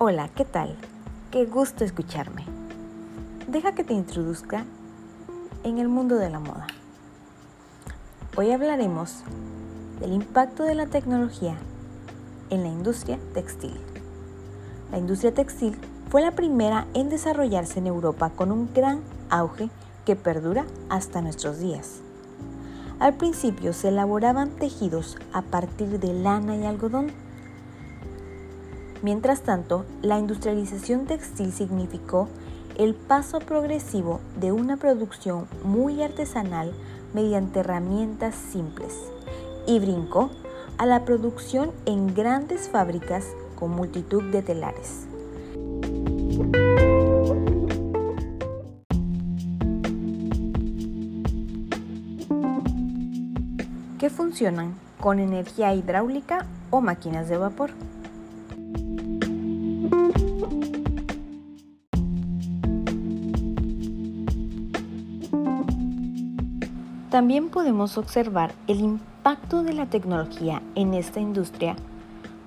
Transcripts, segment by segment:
Hola, ¿qué tal? Qué gusto escucharme. Deja que te introduzca en el mundo de la moda. Hoy hablaremos del impacto de la tecnología en la industria textil. La industria textil fue la primera en desarrollarse en Europa con un gran auge que perdura hasta nuestros días. Al principio se elaboraban tejidos a partir de lana y algodón Mientras tanto, la industrialización textil significó el paso progresivo de una producción muy artesanal mediante herramientas simples y brincó a la producción en grandes fábricas con multitud de telares. que funcionan con energía hidráulica o máquinas de vapor. También podemos observar el impacto de la tecnología en esta industria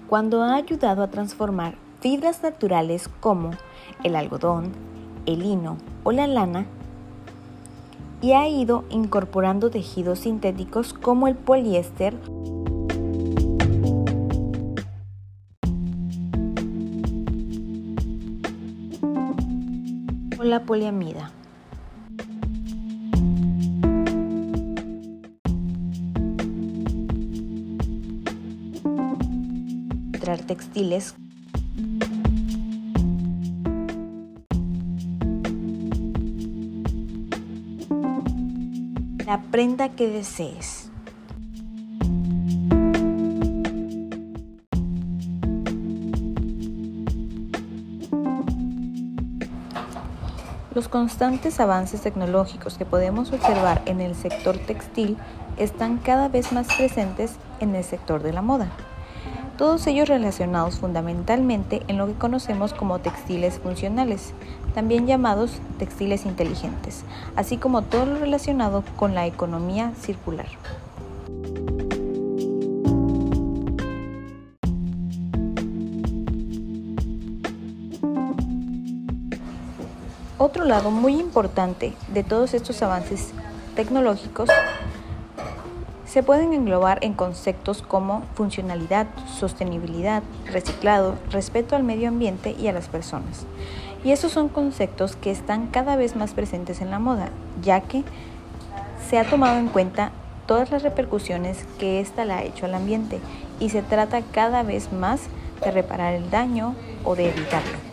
cuando ha ayudado a transformar fibras naturales como el algodón, el lino o la lana y ha ido incorporando tejidos sintéticos como el poliéster o la poliamida. Textiles la prenda que desees. Los constantes avances tecnológicos que podemos observar en el sector textil están cada vez más presentes en el sector de la moda todos ellos relacionados fundamentalmente en lo que conocemos como textiles funcionales, también llamados textiles inteligentes, así como todo lo relacionado con la economía circular. Otro lado muy importante de todos estos avances tecnológicos se pueden englobar en conceptos como funcionalidad, sostenibilidad, reciclado, respeto al medio ambiente y a las personas. Y esos son conceptos que están cada vez más presentes en la moda, ya que se ha tomado en cuenta todas las repercusiones que ésta le ha hecho al ambiente y se trata cada vez más de reparar el daño o de evitarlo.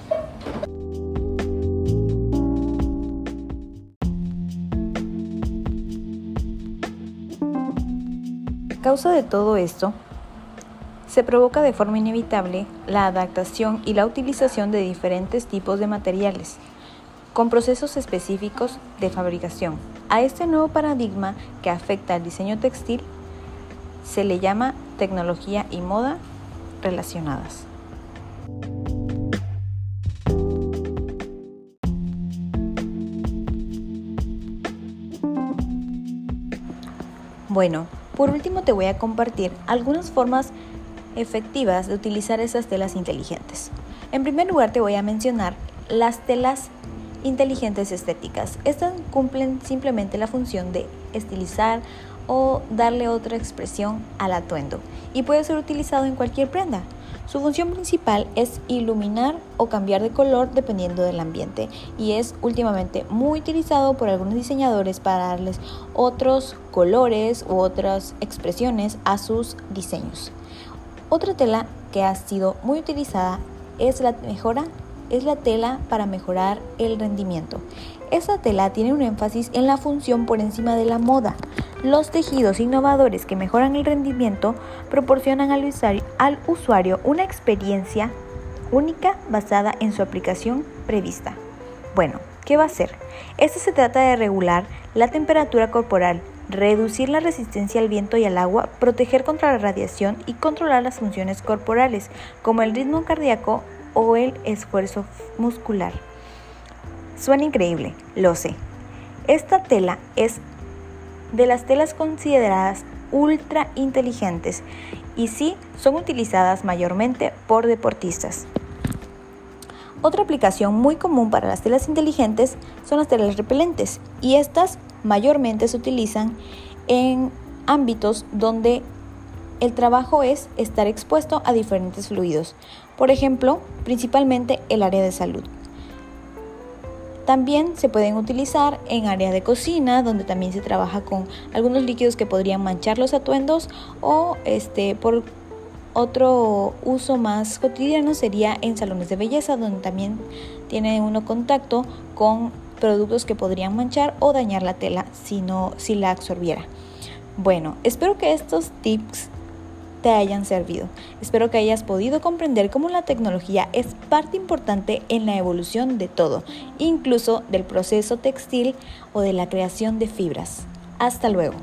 Causa de todo esto, se provoca de forma inevitable la adaptación y la utilización de diferentes tipos de materiales, con procesos específicos de fabricación. A este nuevo paradigma que afecta al diseño textil se le llama tecnología y moda relacionadas. Bueno, por último, te voy a compartir algunas formas efectivas de utilizar esas telas inteligentes. En primer lugar, te voy a mencionar las telas inteligentes estéticas. Estas cumplen simplemente la función de estilizar o darle otra expresión al atuendo y puede ser utilizado en cualquier prenda. Su función principal es iluminar o cambiar de color dependiendo del ambiente y es últimamente muy utilizado por algunos diseñadores para darles otros colores u otras expresiones a sus diseños. Otra tela que ha sido muy utilizada es la mejora es la tela para mejorar el rendimiento. Esta tela tiene un énfasis en la función por encima de la moda. Los tejidos innovadores que mejoran el rendimiento proporcionan al usuario, una experiencia única basada en su aplicación prevista. Bueno, ¿qué va a hacer? Esto se trata de regular la temperatura corporal, reducir la resistencia al viento y al agua, proteger contra la radiación y controlar las funciones corporales, como el ritmo cardíaco o el esfuerzo muscular. Suena increíble, lo sé. Esta tela es de las telas consideradas ultra inteligentes y sí son utilizadas mayormente por deportistas. Otra aplicación muy común para las telas inteligentes son las telas repelentes y estas mayormente se utilizan en ámbitos donde el trabajo es estar expuesto a diferentes fluidos, por ejemplo, principalmente el área de salud. También se pueden utilizar en áreas de cocina, donde también se trabaja con algunos líquidos que podrían manchar los atuendos o este, por otro uso más cotidiano sería en salones de belleza, donde también tiene uno contacto con productos que podrían manchar o dañar la tela si, no, si la absorbiera. Bueno, espero que estos tips te hayan servido. Espero que hayas podido comprender cómo la tecnología es parte importante en la evolución de todo, incluso del proceso textil o de la creación de fibras. Hasta luego.